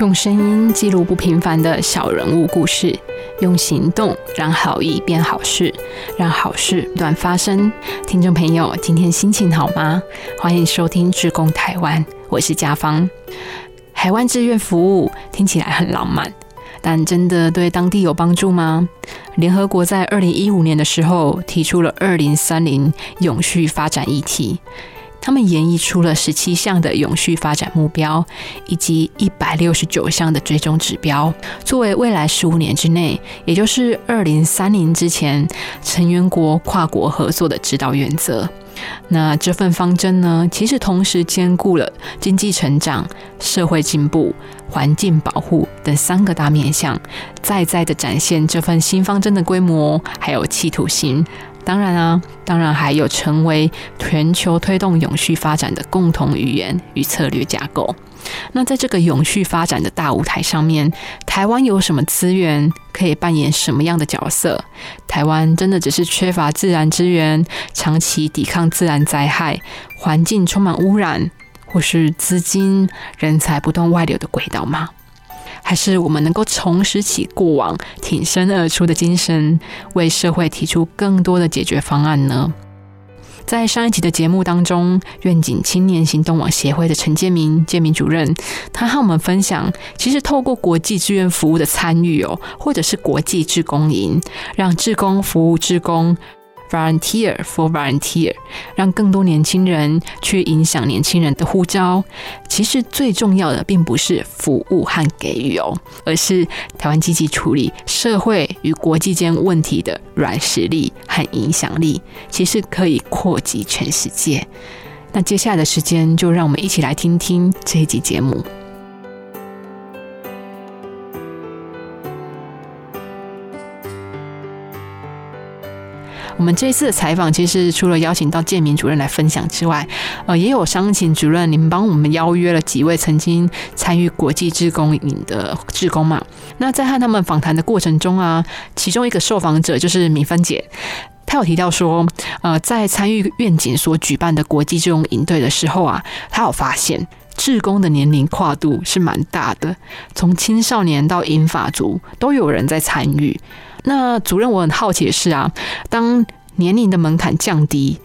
用声音记录不平凡的小人物故事，用行动让好意变好事，让好事不断发生。听众朋友，今天心情好吗？欢迎收听志工台湾，我是家芳。海湾志愿服务听起来很浪漫，但真的对当地有帮助吗？联合国在二零一五年的时候提出了二零三零永续发展议题。他们演绎出了十七项的永续发展目标，以及一百六十九项的追踪指标，作为未来十五年之内，也就是二零三零之前，成员国跨国合作的指导原则。那这份方针呢，其实同时兼顾了经济成长、社会进步、环境保护等三个大面向，再再的展现这份新方针的规模还有企图心。当然啊，当然还有成为全球推动永续发展的共同语言与策略架构。那在这个永续发展的大舞台上面，台湾有什么资源可以扮演什么样的角色？台湾真的只是缺乏自然资源，长期抵抗自然灾害，环境充满污染，或是资金人才不断外流的轨道吗？还是我们能够重拾起过往挺身而出的精神，为社会提出更多的解决方案呢？在上一集的节目当中，愿景青年行动网协会的陈建明建明主任，他和我们分享，其实透过国际志愿服务的参与哦，或者是国际志工营，让志工服务志工。Volunteer for volunteer，让更多年轻人去影响年轻人的呼召。其实最重要的并不是服务和给予哦，而是台湾积极处理社会与国际间问题的软实力和影响力，其实可以扩及全世界。那接下来的时间，就让我们一起来听听这一集节目。我们这次的采访，其实除了邀请到建明主任来分享之外，呃，也有商请主任，你们帮我们邀约了几位曾经参与国际志工营的志工嘛？那在和他们访谈的过程中啊，其中一个受访者就是米芬姐，她有提到说，呃，在参与愿景所举办的国际志工营队的时候啊，她有发现志工的年龄跨度是蛮大的，从青少年到银发族都有人在参与。那主任，我很好奇的是啊，当年龄的门槛降低，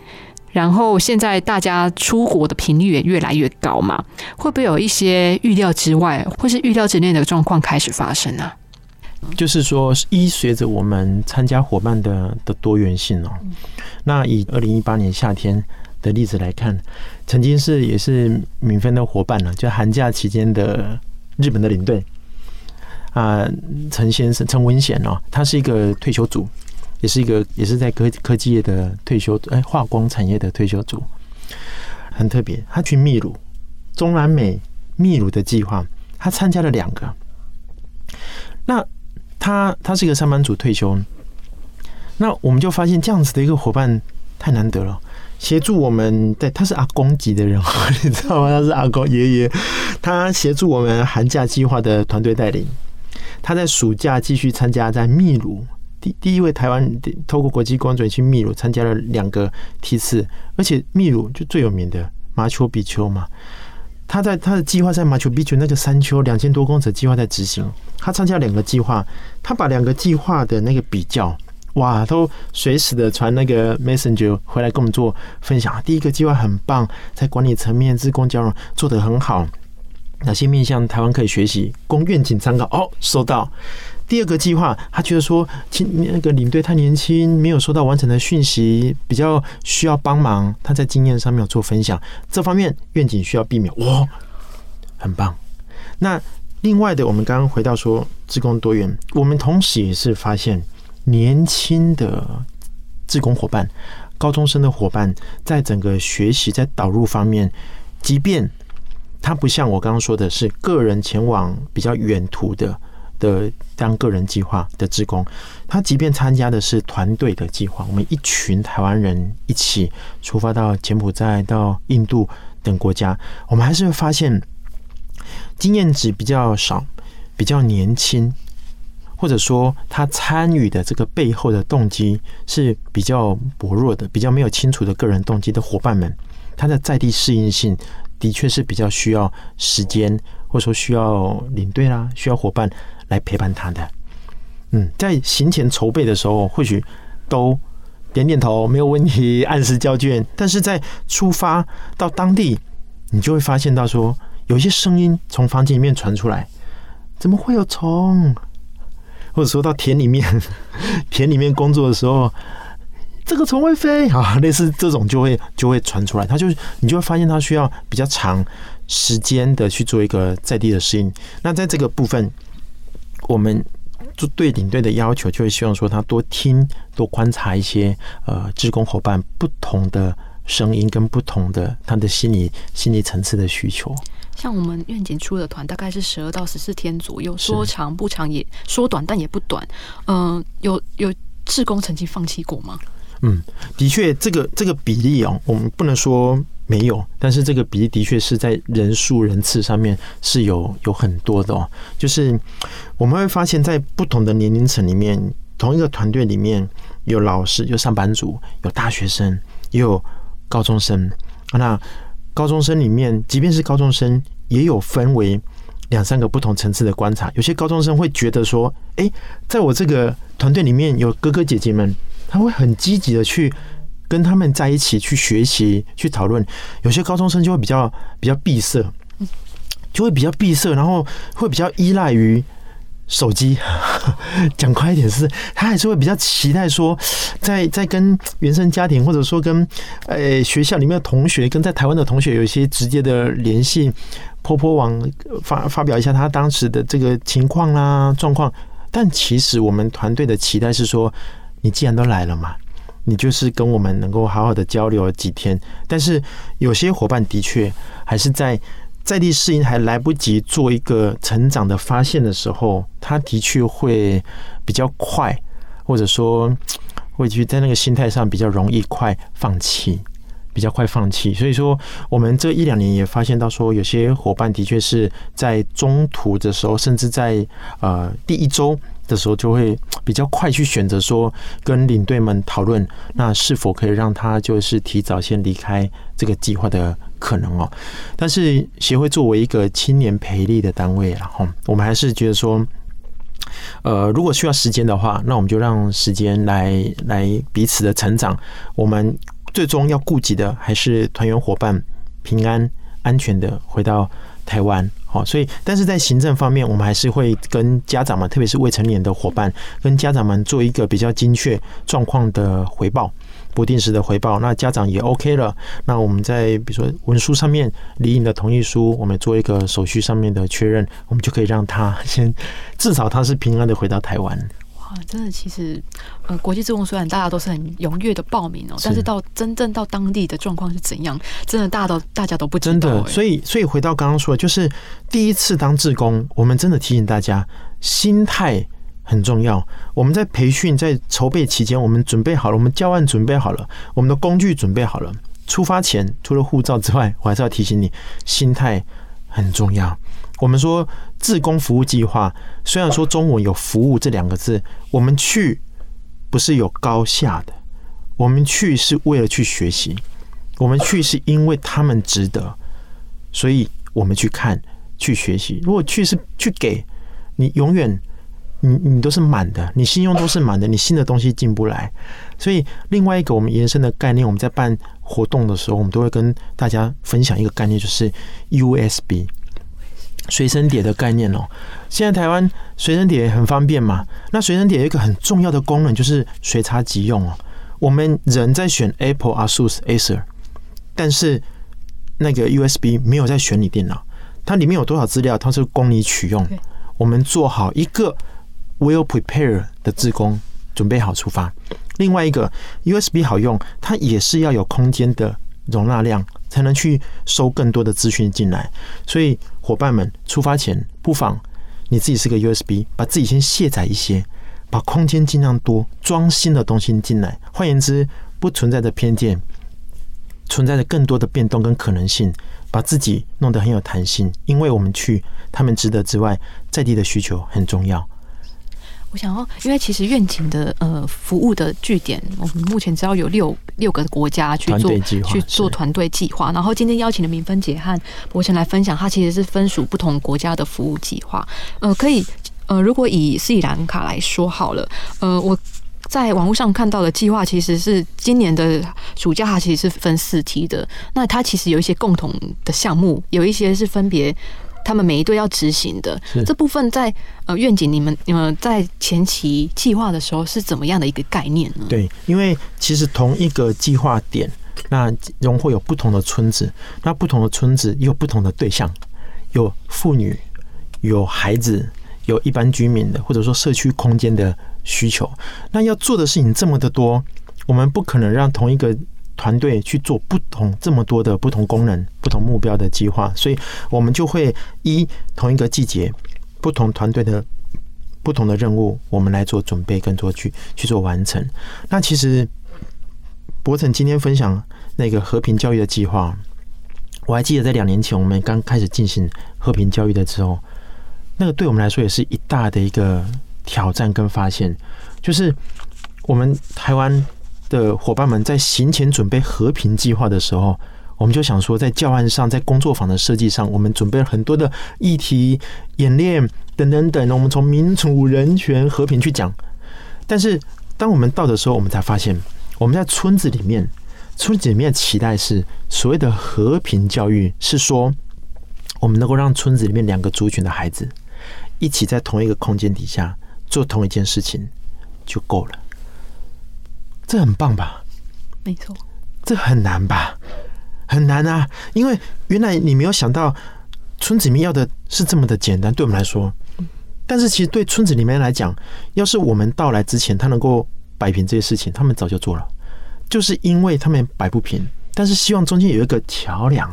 然后现在大家出国的频率也越来越高嘛，会不会有一些预料之外或是预料之内的状况开始发生呢？就是说，依随着我们参加伙伴的的多元性哦，那以二零一八年夏天的例子来看，曾经是也是敏芬的伙伴呢，就寒假期间的日本的领队。啊，陈先生陈文显哦，他是一个退休组，也是一个也是在科科技业的退休，哎，化工产业的退休组，很特别。他去秘鲁，中南美秘鲁的计划，他参加了两个。那他他是一个上班族退休，那我们就发现这样子的一个伙伴太难得了，协助我们，对，他是阿公级的人，你知道吗？他是阿公爷爷，他协助我们寒假计划的团队带领。他在暑假继续参加在秘鲁第第一位台湾透过国际光准去秘鲁参加了两个梯次，而且秘鲁就最有名的马丘比丘嘛。他在他的计划在马丘比丘那个山丘两千多公尺计划在执行，他参加两个计划，他把两个计划的那个比较，哇，都随时的传那个 messenger 回来跟我们做分享。第一个计划很棒，在管理层面、自工交融做得很好。哪些面向台湾可以学习，供愿景参考？哦，收到。第二个计划，他觉得说，青那个领队太年轻，没有收到完整的讯息，比较需要帮忙。他在经验上面有做分享，这方面愿景需要避免。哇，很棒。那另外的，我们刚刚回到说，志工多元，我们同时也是发现，年轻的志工伙伴、高中生的伙伴，在整个学习在导入方面，即便。他不像我刚刚说的是个人前往比较远途的的当个人计划的职工，他即便参加的是团队的计划，我们一群台湾人一起出发到柬埔寨、到印度等国家，我们还是会发现经验值比较少、比较年轻，或者说他参与的这个背后的动机是比较薄弱的、比较没有清楚的个人动机的伙伴们，他的在地适应性。的确是比较需要时间，或者说需要领队啦，需要伙伴来陪伴他的。嗯，在行前筹备的时候，或许都点点头，没有问题，按时交卷。但是在出发到当地，你就会发现到说，有一些声音从房间里面传出来，怎么会有虫？或者说到田里面，田里面工作的时候，这个虫会飞啊，类似这种就会就会传出来。他就你就会发现，他需要比较长时间的去做一个在地的适应。那在这个部分，我们就对领队的要求，就会希望说他多听、多观察一些呃，职工伙伴不同的声音跟不同的他的心理心理层次的需求。像我们愿景出的团大概是十二到十四天左右，说长不长，也说短但也不短。嗯，有有志工曾经放弃过吗？嗯，的确，这个这个比例哦，我们不能说没有，但是这个比例的确是在人数人次上面是有有很多的哦。就是我们会发现，在不同的年龄层里面，同一个团队里面有老师、有上班族、有大学生、也有高中生。那高中生里面，即便是高中生，也有分为两三个不同层次的观察。有些高中生会觉得说：“哎，在我这个团队里面有哥哥姐姐们，他会很积极的去跟他们在一起去学习、去讨论。”有些高中生就会比较比较闭塞，就会比较闭塞，然后会比较依赖于。手机 讲快一点是，他还是会比较期待说，在在跟原生家庭或者说跟呃学校里面的同学，跟在台湾的同学有一些直接的联系，婆婆网发发表一下他当时的这个情况啦状况。但其实我们团队的期待是说，你既然都来了嘛，你就是跟我们能够好好的交流几天。但是有些伙伴的确还是在。在地适应还来不及做一个成长的发现的时候，他的确会比较快，或者说会去在那个心态上比较容易快放弃，比较快放弃。所以说，我们这一两年也发现到说，有些伙伴的确是在中途的时候，甚至在呃第一周。的时候就会比较快去选择说跟领队们讨论，那是否可以让他就是提早先离开这个计划的可能哦。但是协会作为一个青年培力的单位，然后我们还是觉得说，呃，如果需要时间的话，那我们就让时间来来彼此的成长。我们最终要顾及的还是团员伙伴平安安全的回到台湾。哦，所以，但是在行政方面，我们还是会跟家长们，特别是未成年的伙伴，跟家长们做一个比较精确状况的回报，不定时的回报。那家长也 OK 了，那我们在比如说文书上面离印的同意书，我们做一个手续上面的确认，我们就可以让他先至少他是平安的回到台湾。哇真的，其实，呃，国际志工虽然大家都是很踊跃的报名哦，但是到真正到当地的状况是怎样，真的大家都大家都不知道。真的，所以所以回到刚刚说的，就是第一次当志工，我们真的提醒大家，心态很重要。我们在培训在筹备期间，我们准备好了，我们教案准备好了，我们的工具准备好了。出发前，除了护照之外，我还是要提醒你，心态很重要。我们说自工服务计划，虽然说中文有“服务”这两个字，我们去不是有高下的，我们去是为了去学习，我们去是因为他们值得，所以我们去看去学习。如果去是去给你，永远你你都是满的，你信用都是满的，你新的东西进不来。所以另外一个我们延伸的概念，我们在办活动的时候，我们都会跟大家分享一个概念，就是 USB。随身碟的概念哦，现在台湾随身碟很方便嘛。那随身碟有一个很重要的功能，就是随插即用哦。我们人在选 Apple、ASUS、Acer，但是那个 USB 没有在选你电脑，它里面有多少资料，它是供你取用。我们做好一个 Well Prepare 的自工，准备好出发。另外一个 USB 好用，它也是要有空间的容纳量。才能去收更多的资讯进来，所以伙伴们出发前，不妨你自己是个 USB，把自己先卸载一些，把空间尽量多装新的东西进来。换言之，不存在的偏见，存在着更多的变动跟可能性，把自己弄得很有弹性。因为我们去，他们值得之外，在地的需求很重要。我想要，因为其实愿景的呃服务的据点，我们目前只要有六六个国家去做去做团队计划。然后今天邀请的明芬姐和博成来分享，它其实是分属不同国家的服务计划。呃，可以呃，如果以斯里兰卡来说好了，呃，我在网络上看到的计划其实是今年的暑假，它其实是分四梯的。那它其实有一些共同的项目，有一些是分别。他们每一队要执行的这部分，在呃愿景，你们你们在前期计划的时候是怎么样的一个概念呢？对，因为其实同一个计划点，那融会有不同的村子，那不同的村子有不同的对象，有妇女，有孩子，有一般居民的，或者说社区空间的需求。那要做的事情这么的多，我们不可能让同一个。团队去做不同这么多的不同功能、不同目标的计划，所以我们就会依同一个季节、不同团队的不同的任务，我们来做准备跟做去去做完成。那其实博成今天分享那个和平教育的计划，我还记得在两年前我们刚开始进行和平教育的时候，那个对我们来说也是一大的一个挑战跟发现，就是我们台湾。的伙伴们在行前准备和平计划的时候，我们就想说，在教案上，在工作坊的设计上，我们准备了很多的议题、演练等等等。我们从民主、人权、和平去讲。但是，当我们到的时候，我们才发现，我们在村子里面，村子里面期待是所谓的和平教育，是说我们能够让村子里面两个族群的孩子一起在同一个空间底下做同一件事情就够了。这很棒吧？没错，这很难吧？很难啊！因为原来你没有想到村子里面要的是这么的简单，对我们来说。但是其实对村子里面来讲，要是我们到来之前，他能够摆平这些事情，他们早就做了。就是因为他们摆不平，但是希望中间有一个桥梁，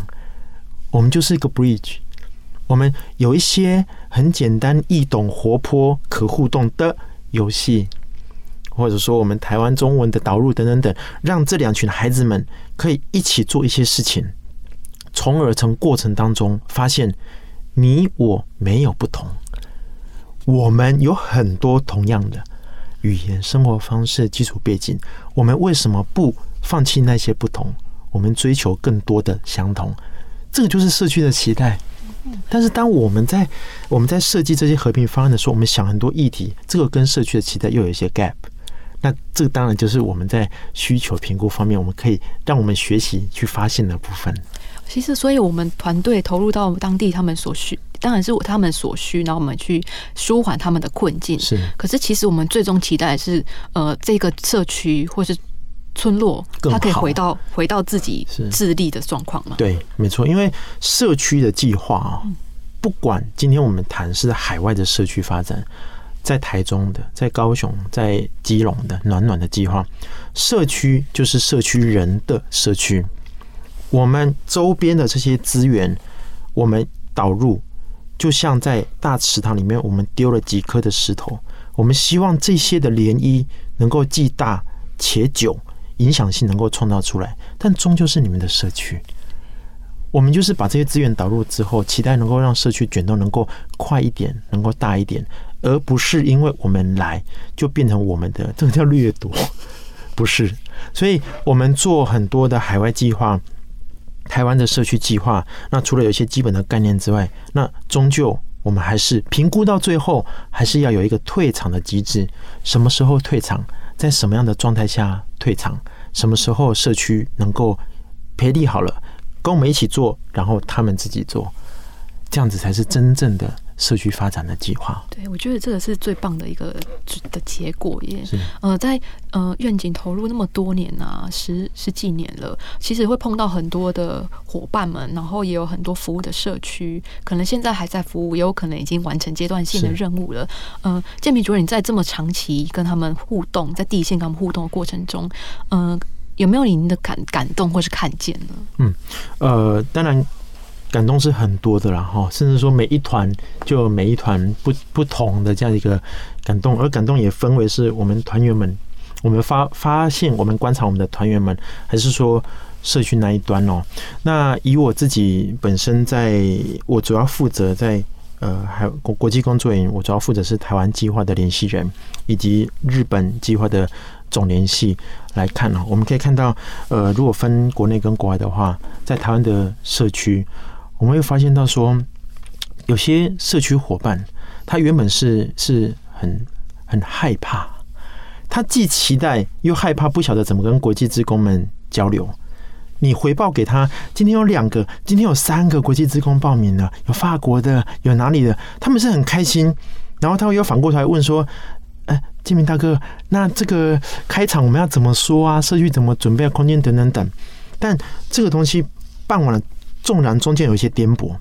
我们就是一个 bridge。我们有一些很简单易懂、活泼、可互动的游戏。或者说，我们台湾中文的导入等等等，让这两群孩子们可以一起做一些事情，从而从过程当中发现你我没有不同，我们有很多同样的语言、生活方式、基础背景，我们为什么不放弃那些不同？我们追求更多的相同，这个就是社区的期待。但是，当我们在我们在设计这些和平方案的时候，我们想很多议题，这个跟社区的期待又有一些 gap。那这个当然就是我们在需求评估方面，我们可以让我们学习去发现的部分。其实，所以我们团队投入到当地，他们所需当然是他们所需，然后我们去舒缓他们的困境。是，可是其实我们最终期待是，呃，这个社区或是村落，它可以回到回到自己自立的状况嘛？对，没错。因为社区的计划啊，不管今天我们谈是海外的社区发展。在台中的，在高雄，在基隆的暖暖的计划，社区就是社区人的社区。我们周边的这些资源，我们导入，就像在大池塘里面，我们丢了几颗的石头。我们希望这些的涟漪能够既大且久，影响性能够创造出来。但终究是你们的社区，我们就是把这些资源导入之后，期待能够让社区卷动能够快一点，能够大一点。而不是因为我们来就变成我们的，这个叫掠夺，不是。所以我们做很多的海外计划、台湾的社区计划，那除了有一些基本的概念之外，那终究我们还是评估到最后，还是要有一个退场的机制。什么时候退场？在什么样的状态下退场？什么时候社区能够赔利好了，跟我们一起做，然后他们自己做，这样子才是真正的。社区发展的计划，对我觉得这个是最棒的一个的结果耶。呃，在呃愿景投入那么多年啊，十十几年了，其实会碰到很多的伙伴们，然后也有很多服务的社区，可能现在还在服务，也有可能已经完成阶段性的任务了。嗯，建平主任，你在这么长期跟他们互动，在第一线跟他们互动的过程中，嗯，有没有您的感感动或是看见呢？嗯，呃，当然。感动是很多的啦，哈，甚至说每一团就每一团不不同的这样一个感动，而感动也分为是我们团员们，我们发发现，我们观察我们的团员们，还是说社区那一端哦。那以我自己本身，在我主要负责在呃，还有国国际工作人员，我主要负责是台湾计划的联系人，以及日本计划的总联系来看呢，我们可以看到，呃，如果分国内跟国外的话，在台湾的社区，我们会发现到说，有些社区伙伴，他原本是是很很害怕，他既期待又害怕，不晓得怎么跟国际职工们交流。你回报给他，今天有两个，今天有三个国际职工报名了，有法国的，有哪里的，他们是很开心。然后他会又反过头来问说：“哎，金明大哥，那这个开场我们要怎么说啊？社区怎么准备空间等等等。”但这个东西办完了，纵然中间有一些颠簸，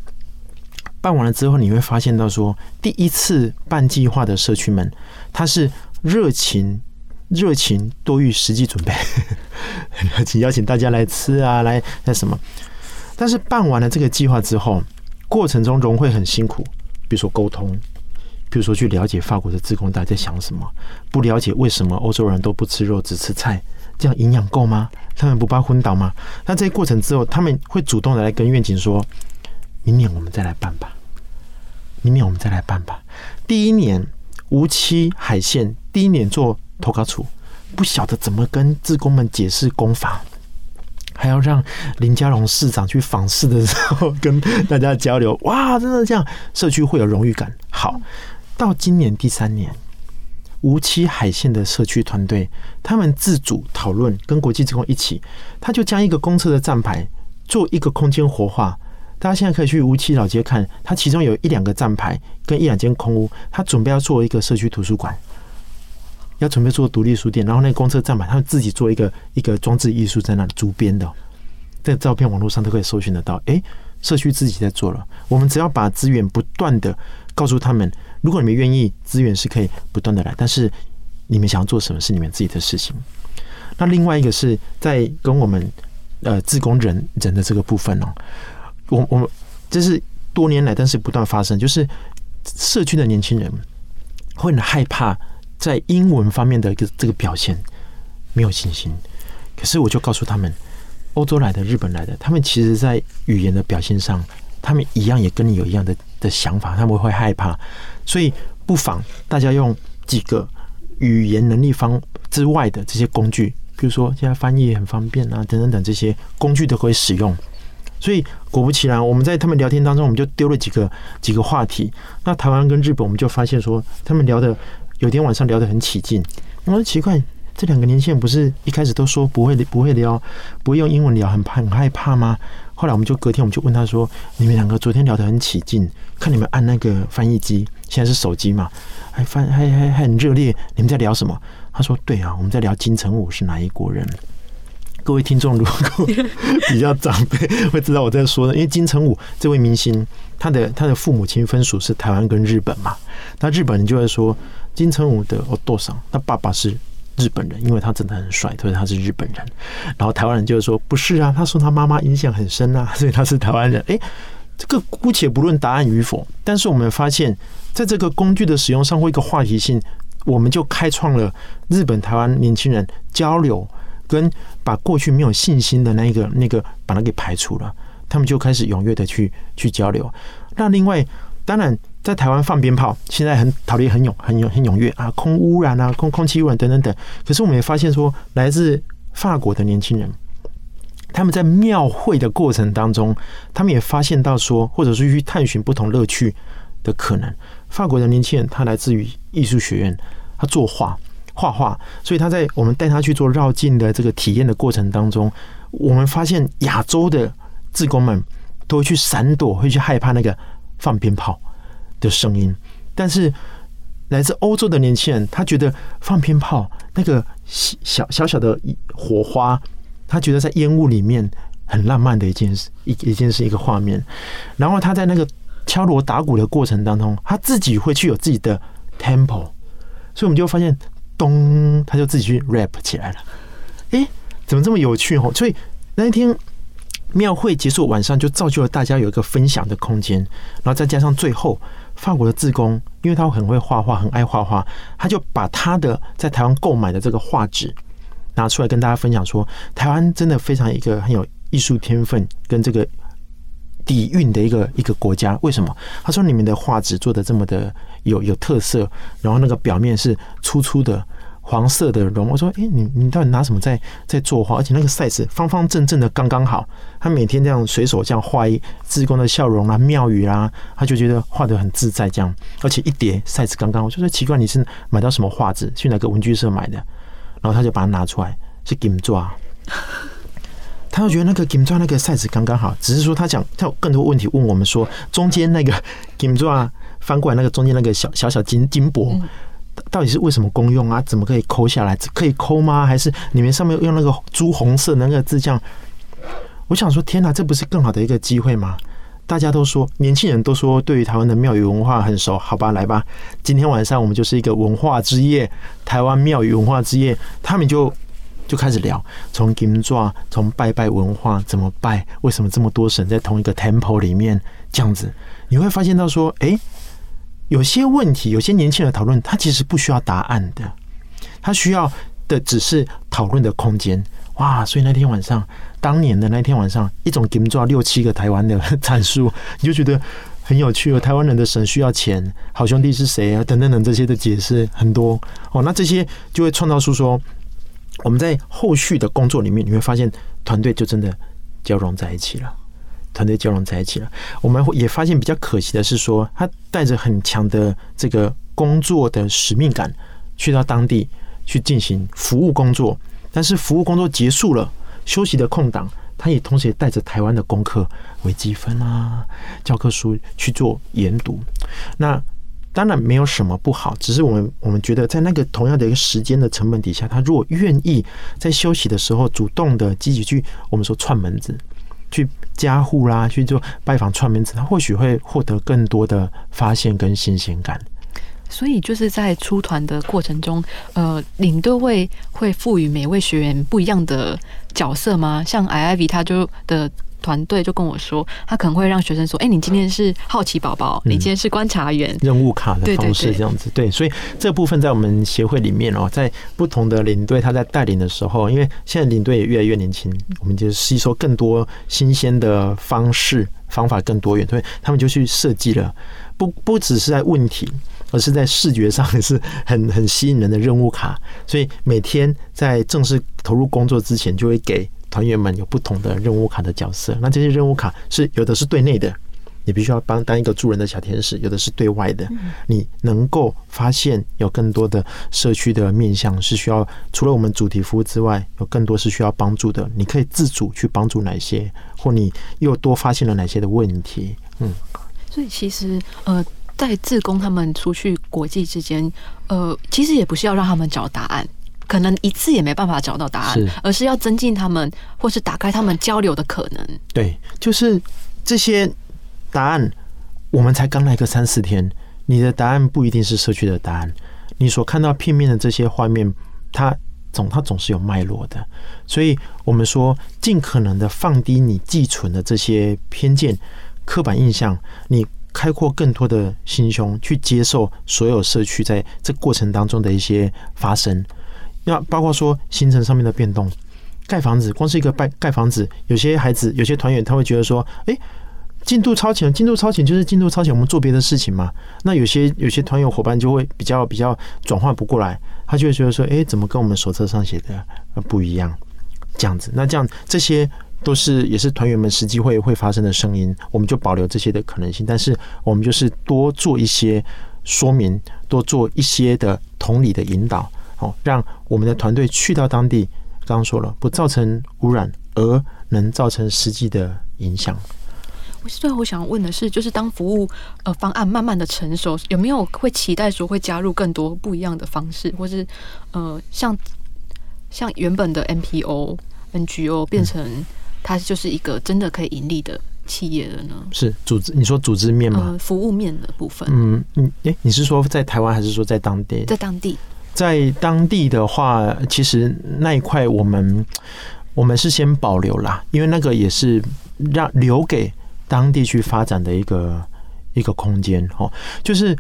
办完了之后，你会发现到说，第一次办计划的社区们，他是热情。热情多于实际准备，请邀请大家来吃啊，来那什么。但是办完了这个计划之后，过程中融会很辛苦，比如说沟通，比如说去了解法国的自贡大家在想什么，不了解为什么欧洲人都不吃肉只吃菜，这样营养够吗？他们不怕昏倒吗？那这些过程之后，他们会主动的来跟愿景说：明年我们再来办吧，明年我们再来办吧。第一年无期海线，第一年做。投稿处不晓得怎么跟职工们解释功法，还要让林佳龙市长去访视的时候跟大家交流。哇，真的这样，社区会有荣誉感。好，到今年第三年，无期海线的社区团队，他们自主讨论，跟国际职工一起，他就将一个公厕的站牌做一个空间活化。大家现在可以去无期老街看，它其中有一两个站牌跟一两间空屋，他准备要做一个社区图书馆。要准备做独立书店，然后那公车站牌，他们自己做一个一个装置艺术在那里竹编的，这照片网络上都可以搜寻得到。哎，社区自己在做了，我们只要把资源不断的告诉他们，如果你们愿意，资源是可以不断的来，但是你们想要做什么是你们自己的事情。那另外一个是在跟我们呃自工人人的这个部分哦，我我们这是多年来但是不断发生，就是社区的年轻人会很害怕。在英文方面的一个这个表现没有信心，可是我就告诉他们，欧洲来的、日本来的，他们其实在语言的表现上，他们一样也跟你有一样的的想法，他们会害怕，所以不妨大家用几个语言能力方之外的这些工具，比如说现在翻译很方便啊，等等等这些工具都可以使用。所以果不其然，我们在他们聊天当中，我们就丢了几个几个话题。那台湾跟日本，我们就发现说，他们聊的。有天晚上聊得很起劲，我说奇怪，这两个年轻人不是一开始都说不会不会聊，不会用英文聊，很怕很害怕吗？后来我们就隔天我们就问他说：“你们两个昨天聊得很起劲，看你们按那个翻译机，现在是手机嘛，还翻还还还很热烈，你们在聊什么？”他说：“对啊，我们在聊金城武是哪一国人。”各位听众如果比较长辈会知道我在说的，因为金城武这位明星，他的他的父母亲分属是台湾跟日本嘛，那日本人就会说。金城武的哦多少？他爸爸是日本人，因为他真的很帅，所以他是日本人。然后台湾人就是说不是啊，他说他妈妈影响很深啊，所以他是台湾人。哎，这个姑且不论答案与否，但是我们发现，在这个工具的使用上或一个话题性，我们就开创了日本台湾年轻人交流，跟把过去没有信心的那个那个把它给排除了，他们就开始踊跃的去去交流。那另外，当然。在台湾放鞭炮，现在很讨论很勇很勇很踊跃啊，空污染啊，空空气污染等等等。可是我们也发现说，来自法国的年轻人，他们在庙会的过程当中，他们也发现到说，或者是去探寻不同乐趣的可能。法国的年轻人，他来自于艺术学院，他作画画画，所以他在我们带他去做绕境的这个体验的过程当中，我们发现亚洲的志工们都会去闪躲，会去害怕那个放鞭炮。的声音，但是来自欧洲的年轻人，他觉得放鞭炮那个小小小的火花，他觉得在烟雾里面很浪漫的一件事，一一件事一个画面。然后他在那个敲锣打鼓的过程当中，他自己会去有自己的 tempo，所以我们就发现，咚，他就自己去 rap 起来了。哎，怎么这么有趣哦？所以那一天庙会结束，晚上就造就了大家有一个分享的空间，然后再加上最后。法国的自工，因为他很会画画，很爱画画，他就把他的在台湾购买的这个画纸拿出来跟大家分享，说台湾真的非常一个很有艺术天分跟这个底蕴的一个一个国家。为什么？他说你们的画纸做的这么的有有特色，然后那个表面是粗粗的。黄色的绒，我说：“哎，你你到底拿什么在在作画？而且那个 size 方方正正的刚刚好。他每天这样随手这样画一自宫的笑容啊、庙宇啊，他就觉得画的很自在。这样，而且一叠 size 刚刚，我就说奇怪，你是买到什么画质？去哪个文具社买的？然后他就把它拿出来，是金抓。他就觉得那个金抓那个 size 刚刚好，只是说他讲他有更多问题问我们说，中间那个金抓翻过来那个中间那个小小小金金箔。”到底是为什么功用啊？怎么可以抠下来？可以抠吗？还是里面上面用那个朱红色那个字这样？我想说，天哪，这不是更好的一个机会吗？大家都说，年轻人都说，对于台湾的庙宇文化很熟。好吧，来吧，今天晚上我们就是一个文化之夜，台湾庙宇文化之夜。他们就就开始聊，从金抓，从拜拜文化怎么拜，为什么这么多神在同一个 temple 里面这样子？你会发现到说，哎。有些问题，有些年轻人讨论，他其实不需要答案的，他需要的只是讨论的空间。哇！所以那天晚上，当年的那天晚上，一种 game 抓六七个台湾的 阐述，你就觉得很有趣哦。台湾人的神需要钱，好兄弟是谁啊？等等等这些的解释很多哦。那这些就会创造出说，我们在后续的工作里面，你会发现团队就真的交融在一起了。团队交融在一起了，我们也发现比较可惜的是说，他带着很强的这个工作的使命感，去到当地去进行服务工作，但是服务工作结束了，休息的空档，他也同时也带着台湾的功课、微积分啊、教科书去做研读。那当然没有什么不好，只是我们我们觉得在那个同样的一个时间的成本底下，他如果愿意在休息的时候主动的积极去我们说串门子。去家户啦，去做拜访串门子，他或许会获得更多的发现跟新鲜感。所以就是在出团的过程中，呃，领队会会赋予每位学员不一样的角色吗？像 I I V 他就的。团队就跟我说，他可能会让学生说：“哎，你今天是好奇宝宝，你今天是观察员。”任务卡的方式这样子，对，所以这部分在我们协会里面哦，在不同的领队他在带领的时候，因为现在领队也越来越年轻，我们就吸收更多新鲜的方式方法更多元，所以他们就去设计了，不不只是在问题，而是在视觉上也是很 很吸引人的任务卡，所以每天在正式投入工作之前，就会给。团员们有不同的任务卡的角色，那这些任务卡是有的是对内的，你必须要帮当一个助人的小天使；有的是对外的，你能够发现有更多的社区的面向是需要除了我们主题服务之外，有更多是需要帮助的。你可以自主去帮助哪些，或你又多发现了哪些的问题？嗯，所以其实呃，在自工他们出去国际之间，呃，其实也不是要让他们找答案。可能一次也没办法找到答案，而是要增进他们，或是打开他们交流的可能。对，就是这些答案，我们才刚来个三四天，你的答案不一定是社区的答案。你所看到片面的这些画面，它总它总是有脉络的。所以我们说，尽可能的放低你寄存的这些偏见、刻板印象，你开阔更多的心胸，去接受所有社区在这过程当中的一些发生。那包括说行程上面的变动，盖房子，光是一个盖盖房子，有些孩子、有些团员他会觉得说，哎，进度超前，进度超前就是进度超前，我们做别的事情嘛。那有些有些团员伙伴就会比较比较转换不过来，他就会觉得说，哎，怎么跟我们手册上写的不一样？这样子，那这样这些都是也是团员们实际会会发生的声音，我们就保留这些的可能性，但是我们就是多做一些说明，多做一些的同理的引导。哦，让我们的团队去到当地，刚刚说了，不造成污染，而能造成实际的影响。我是最后想问的是，就是当服务呃方案慢慢的成熟，有没有会期待说会加入更多不一样的方式，或是呃像像原本的 NPO NGO 变成它就是一个真的可以盈利的企业了呢？是组织，你说组织面吗？服务面的部分。嗯嗯，哎，你是说在台湾还是说在当地？在当地。在当地的话，其实那一块我们我们是先保留啦，因为那个也是让留给当地去发展的一个一个空间哦。就是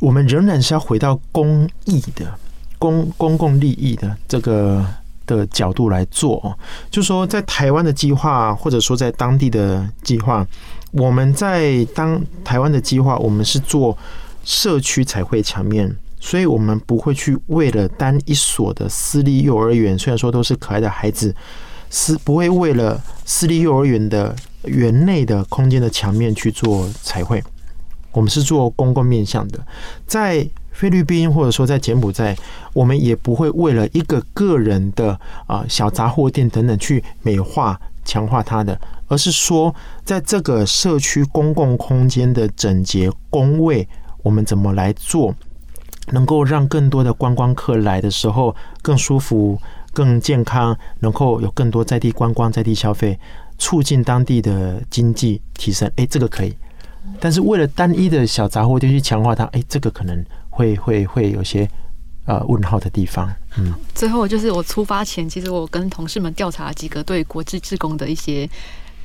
我们仍然是要回到公益的公公共利益的这个的角度来做，就说在台湾的计划，或者说在当地的计划，我们在当台湾的计划，我们是做社区彩绘墙面，所以我们不会去为了单一所的私立幼儿园，虽然说都是可爱的孩子，是不会为了私立幼儿园的园内的空间的墙面去做彩绘，我们是做公共面向的，在。菲律宾或者说在柬埔寨，我们也不会为了一个个人的啊小杂货店等等去美化强化它的，而是说在这个社区公共空间的整洁工位，我们怎么来做，能够让更多的观光客来的时候更舒服、更健康，能够有更多在地观光、在地消费，促进当地的经济提升。哎，这个可以，但是为了单一的小杂货店去强化它，哎，这个可能。会会会有些呃问号的地方，嗯。最后就是我出发前，其实我跟同事们调查了几个对国际职工的一些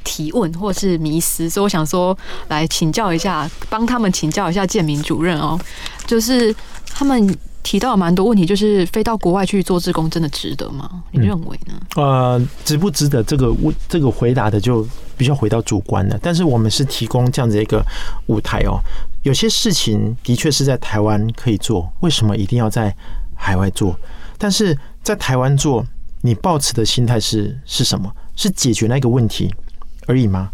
提问或是迷思，所以我想说来请教一下，帮他们请教一下建民主任哦，就是他们。提到蛮多问题，就是飞到国外去做志工，真的值得吗？你认为呢？呃，值不值得？这个问这个回答的就比较回到主观了。但是我们是提供这样子一个舞台哦。有些事情的确是在台湾可以做，为什么一定要在海外做？但是在台湾做，你抱持的心态是是什么？是解决那个问题而已吗？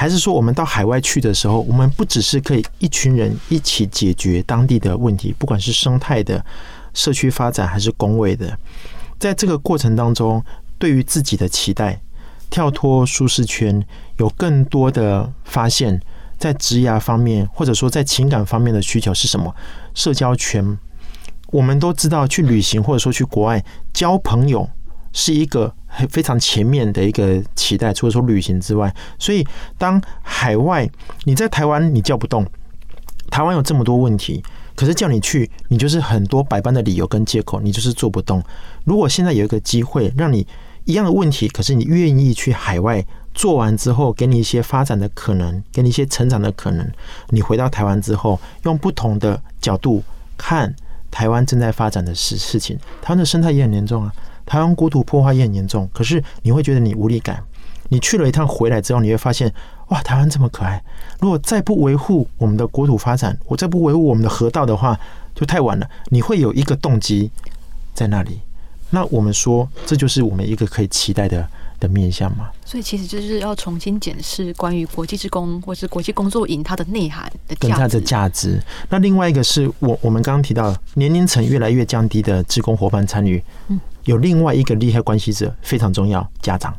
还是说，我们到海外去的时候，我们不只是可以一群人一起解决当地的问题，不管是生态的、社区发展还是工位的，在这个过程当中，对于自己的期待，跳脱舒适圈，有更多的发现，在职涯方面，或者说在情感方面的需求是什么？社交圈，我们都知道，去旅行或者说去国外交朋友。是一个非常前面的一个期待，除了说旅行之外，所以当海外你在台湾你叫不动，台湾有这么多问题，可是叫你去，你就是很多百般的理由跟借口，你就是做不动。如果现在有一个机会，让你一样的问题，可是你愿意去海外做完之后，给你一些发展的可能，给你一些成长的可能，你回到台湾之后，用不同的角度看台湾正在发展的事事情，台湾的生态也很严重啊。台湾国土破坏也很严重，可是你会觉得你无力感。你去了一趟回来之后，你会发现，哇，台湾这么可爱。如果再不维护我们的国土发展，我再不维护我们的河道的话，就太晚了。你会有一个动机在那里。那我们说，这就是我们一个可以期待的。的面向嘛，所以其实就是要重新检视关于国际职工或是国际工作营它的内涵的跟它的价值。那另外一个是我我们刚刚提到年龄层越来越降低的职工伙伴参与，嗯，有另外一个利害关系者非常重要，家长。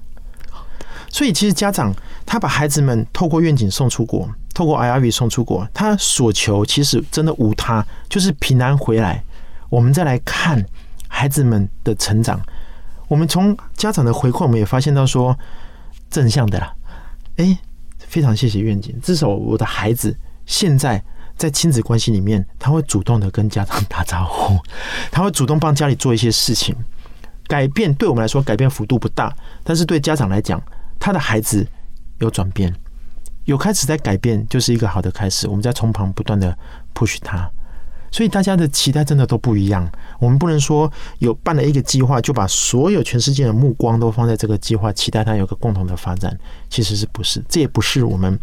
所以其实家长他把孩子们透过愿景送出国，透过 IRV 送出国，他所求其实真的无他，就是平安回来，我们再来看孩子们的成长。我们从家长的回馈，我们也发现到说正向的啦。哎，非常谢谢愿景，至少我的孩子现在在亲子关系里面，他会主动的跟家长打招呼，他会主动帮家里做一些事情。改变对我们来说改变幅度不大，但是对家长来讲，他的孩子有转变，有开始在改变，就是一个好的开始。我们在从旁不断的 push 他。所以大家的期待真的都不一样。我们不能说有办了一个计划，就把所有全世界的目光都放在这个计划，期待它有个共同的发展。其实是不是？这也不是我们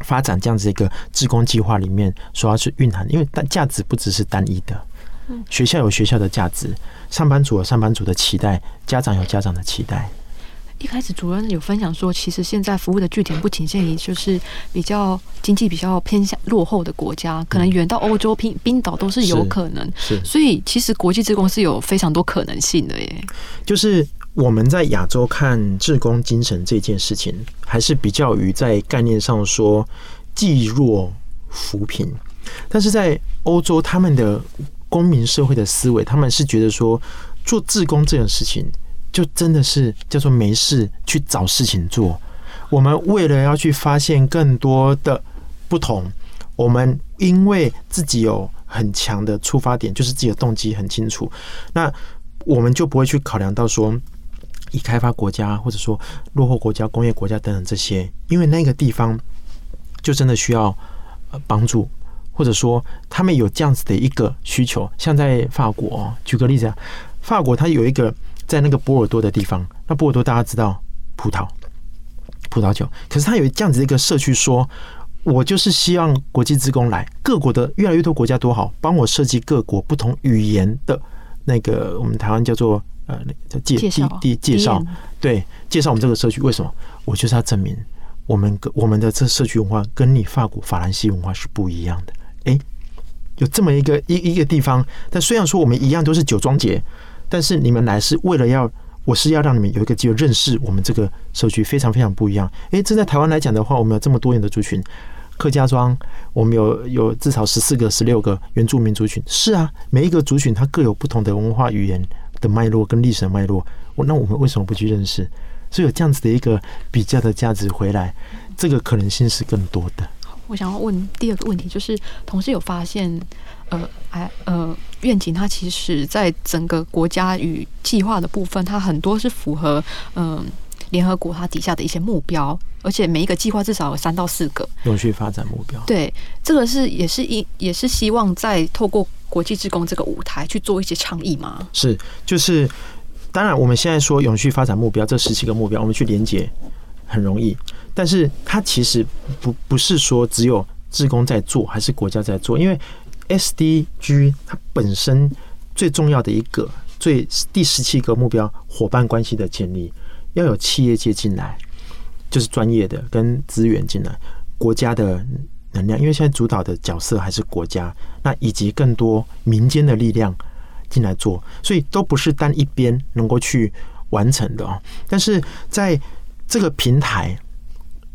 发展这样子一个志工计划里面所要去蕴含。因为价值不只是单一的，学校有学校的价值，上班族有上班族的期待，家长有家长的期待。一开始主任有分享说，其实现在服务的据点不仅限于就是比较经济比较偏向落后的国家，可能远到欧洲、冰冰岛都是有可能。是，所以其实国际职工是有非常多可能性的耶。就是我们在亚洲看志工精神这件事情，还是比较于在概念上说济弱扶贫，但是在欧洲他们的公民社会的思维，他们是觉得说做志工这件事情。就真的是叫做没事去找事情做。我们为了要去发现更多的不同，我们因为自己有很强的出发点，就是自己的动机很清楚，那我们就不会去考量到说，以开发国家或者说落后国家、工业国家等等这些，因为那个地方就真的需要帮助，或者说他们有这样子的一个需求。像在法国，举个例子啊，法国它有一个。在那个波尔多的地方，那波尔多大家知道葡萄葡萄酒，可是他有这样子的一个社区说。我就是希望国际职工来，各国的越来越多国家多好，帮我设计各国不同语言的那个，我们台湾叫做呃叫介介绍第介绍，对，介绍我们这个社区。为什么？我就是要证明我们跟我们的这社区文化跟你法国法兰西文化是不一样的。有这么一个一一个地方，但虽然说我们一样都是酒庄节，但是你们来是为了要。我是要让你们有一个机会认识我们这个社区，非常非常不一样。诶，这在台湾来讲的话，我们有这么多元的族群，客家庄，我们有有至少十四个、十六个原住民族群。是啊，每一个族群它各有不同的文化、语言的脉络跟历史的脉络。我那我们为什么不去认识？所以有这样子的一个比较的价值回来，这个可能性是更多的。我想要问第二个问题，就是同事有发现，呃，哎，呃，愿景它其实在整个国家与计划的部分，它很多是符合嗯联合国它底下的一些目标，而且每一个计划至少有三到四个。永续发展目标，对，这个是也是一也是希望在透过国际职工这个舞台去做一些倡议吗？是就是，当然我们现在说永续发展目标这十七个目标，我们去连接很容易，但是它其实不不是说只有志工在做，还是国家在做，因为 SDG 它本身最重要的一个最第十七个目标伙伴关系的建立，要有企业界进来，就是专业的跟资源进来，国家的能量，因为现在主导的角色还是国家，那以及更多民间的力量进来做，所以都不是单一边能够去完成的哦。但是在这个平台，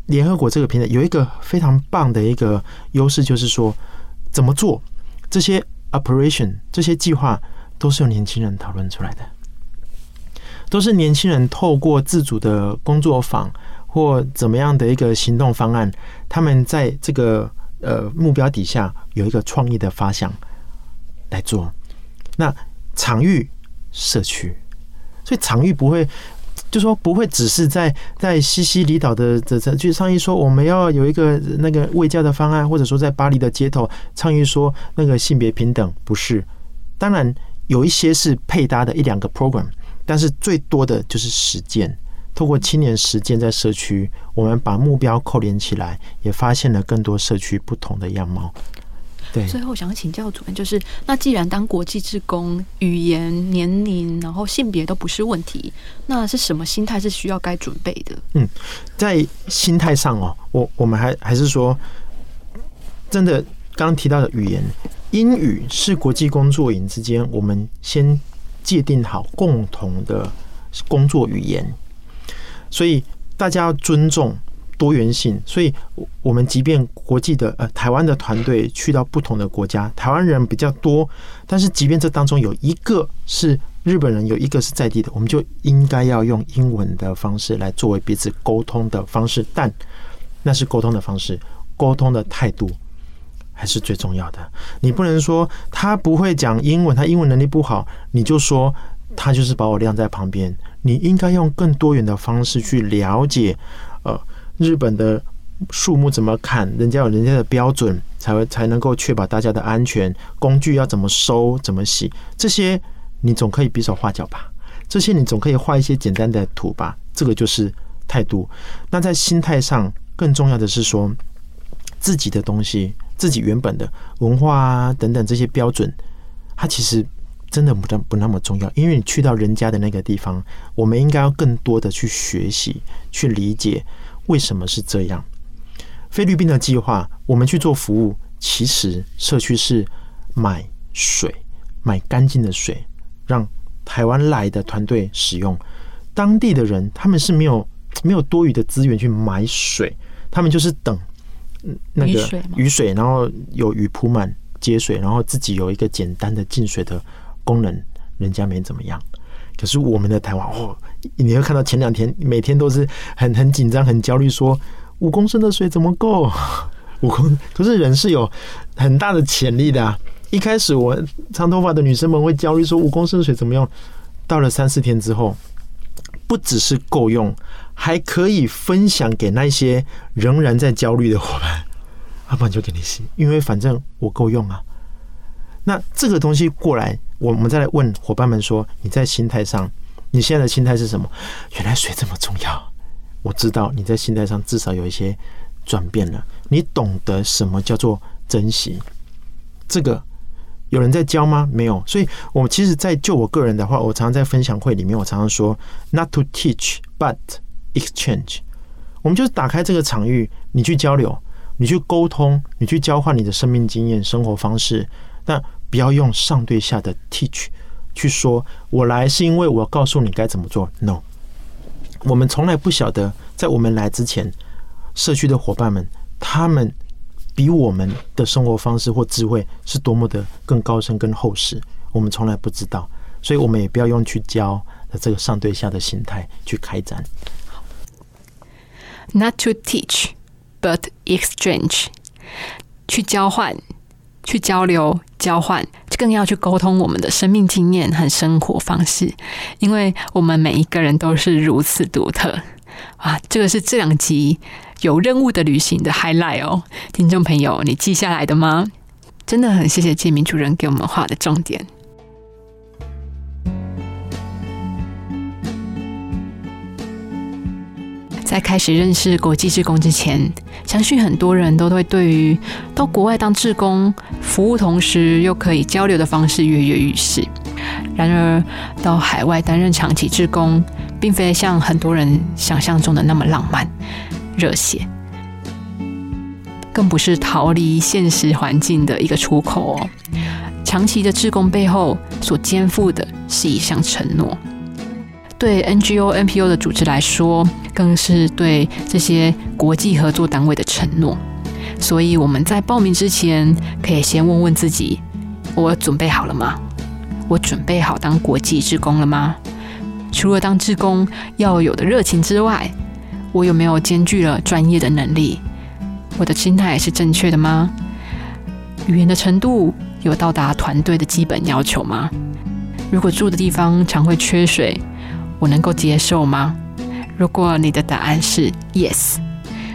联合国这个平台有一个非常棒的一个优势，就是说怎么做这些 operation 这些计划都是由年轻人讨论出来的，都是年轻人透过自主的工作坊或怎么样的一个行动方案，他们在这个呃目标底下有一个创意的发想来做。那场域社区，所以场域不会。就说不会只是在在西西里岛的这这去倡议说我们要有一个那个卫教的方案，或者说在巴黎的街头倡议说那个性别平等，不是。当然有一些是配搭的一两个 program，但是最多的就是实践。透过青年实践在社区，我们把目标扣连起来，也发现了更多社区不同的样貌。对，最后想请教主任，就是那既然当国际职工，语言、年龄，然后性别都不是问题，那是什么心态是需要该准备的？嗯，在心态上哦，我我们还还是说，真的刚刚提到的语言，英语是国际工作营之间我们先界定好共同的工作语言，所以大家要尊重。多元性，所以我们即便国际的呃台湾的团队去到不同的国家，台湾人比较多，但是即便这当中有一个是日本人，有一个是在地的，我们就应该要用英文的方式来作为彼此沟通的方式，但那是沟通的方式，沟通的态度还是最重要的。你不能说他不会讲英文，他英文能力不好，你就说他就是把我晾在旁边。你应该用更多元的方式去了解，呃。日本的树木怎么砍？人家有人家的标准，才会才能够确保大家的安全。工具要怎么收？怎么洗？这些你总可以比手画脚吧？这些你总可以画一些简单的图吧？这个就是态度。那在心态上，更重要的是说，自己的东西，自己原本的文化啊等等这些标准，它其实真的不不那么重要。因为你去到人家的那个地方，我们应该要更多的去学习，去理解。为什么是这样？菲律宾的计划，我们去做服务，其实社区是买水，买干净的水，让台湾来的团队使用。当地的人他们是没有没有多余的资源去买水，他们就是等那个雨水，然后有雨铺满接水，然后自己有一个简单的进水的功能，人家没怎么样。可是我们的台湾哦，你会看到前两天每天都是很很紧张、很焦虑，说五公升的水怎么够？五公可是人是有很大的潜力的啊！一开始我长头发的女生们会焦虑说五公升的水怎么用？到了三四天之后，不只是够用，还可以分享给那些仍然在焦虑的伙伴。要不然就给你洗，因为反正我够用啊。那这个东西过来。我们再来问伙伴们说：“你在心态上，你现在的心态是什么？原来水这么重要，我知道你在心态上至少有一些转变了。你懂得什么叫做珍惜？这个有人在教吗？没有。所以，我其实，在就我个人的话，我常常在分享会里面，我常常说，not to teach but exchange。我们就是打开这个场域，你去交流，你去沟通，你去交换你的生命经验、生活方式，但不要用上对下的 teach 去说，我来是因为我告诉你该怎么做。No，我们从来不晓得，在我们来之前，社区的伙伴们，他们比我们的生活方式或智慧是多么的更高深、更厚实，我们从来不知道，所以我们也不要用去教的这个上对下的心态去开展。Not to teach, but exchange，去交换、去交流、交换，更要去沟通我们的生命经验和生活方式，因为我们每一个人都是如此独特哇！这个是这两集有任务的旅行的 highlight 哦，听众朋友，你记下来的吗？真的很谢谢建明主任给我们画的重点。在开始认识国际志工之前，相信很多人都会对于到国外当志工服务，同时又可以交流的方式跃跃欲试。然而，到海外担任长期志工，并非像很多人想象中的那么浪漫、热血，更不是逃离现实环境的一个出口哦。长期的志工背后所肩负的是一项承诺。对 NGO、NPO 的组织来说，更是对这些国际合作单位的承诺。所以我们在报名之前，可以先问问自己：我准备好了吗？我准备好当国际职工了吗？除了当职工要有的热情之外，我有没有兼具了专业的能力？我的心态是正确的吗？语言的程度有到达团队的基本要求吗？如果住的地方常会缺水，我能够接受吗？如果你的答案是 yes，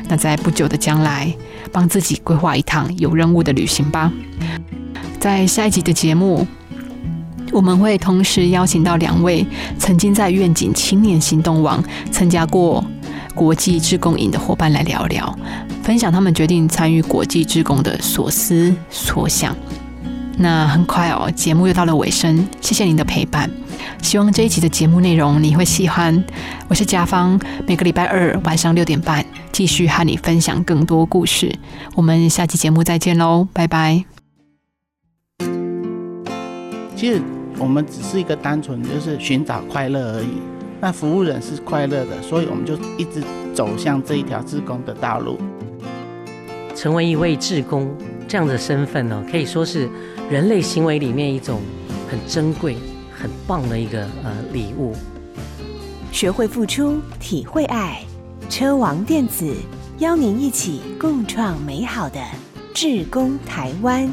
那在不久的将来，帮自己规划一趟有任务的旅行吧。在下一集的节目，我们会同时邀请到两位曾经在愿景青年行动网参加过国际志工营的伙伴来聊聊，分享他们决定参与国际志工的所思所想。那很快哦，节目又到了尾声，谢谢您的陪伴。希望这一集的节目内容你会喜欢。我是嘉芳，每个礼拜二晚上六点半继续和你分享更多故事。我们下期节目再见喽，拜拜。其实我们只是一个单纯就是寻找快乐而已。那服务人是快乐的，所以我们就一直走向这一条志工的道路。成为一位志工这样的身份呢，可以说是人类行为里面一种很珍贵。很棒的一个呃礼物，学会付出，体会爱。车王电子邀您一起共创美好的智工台湾。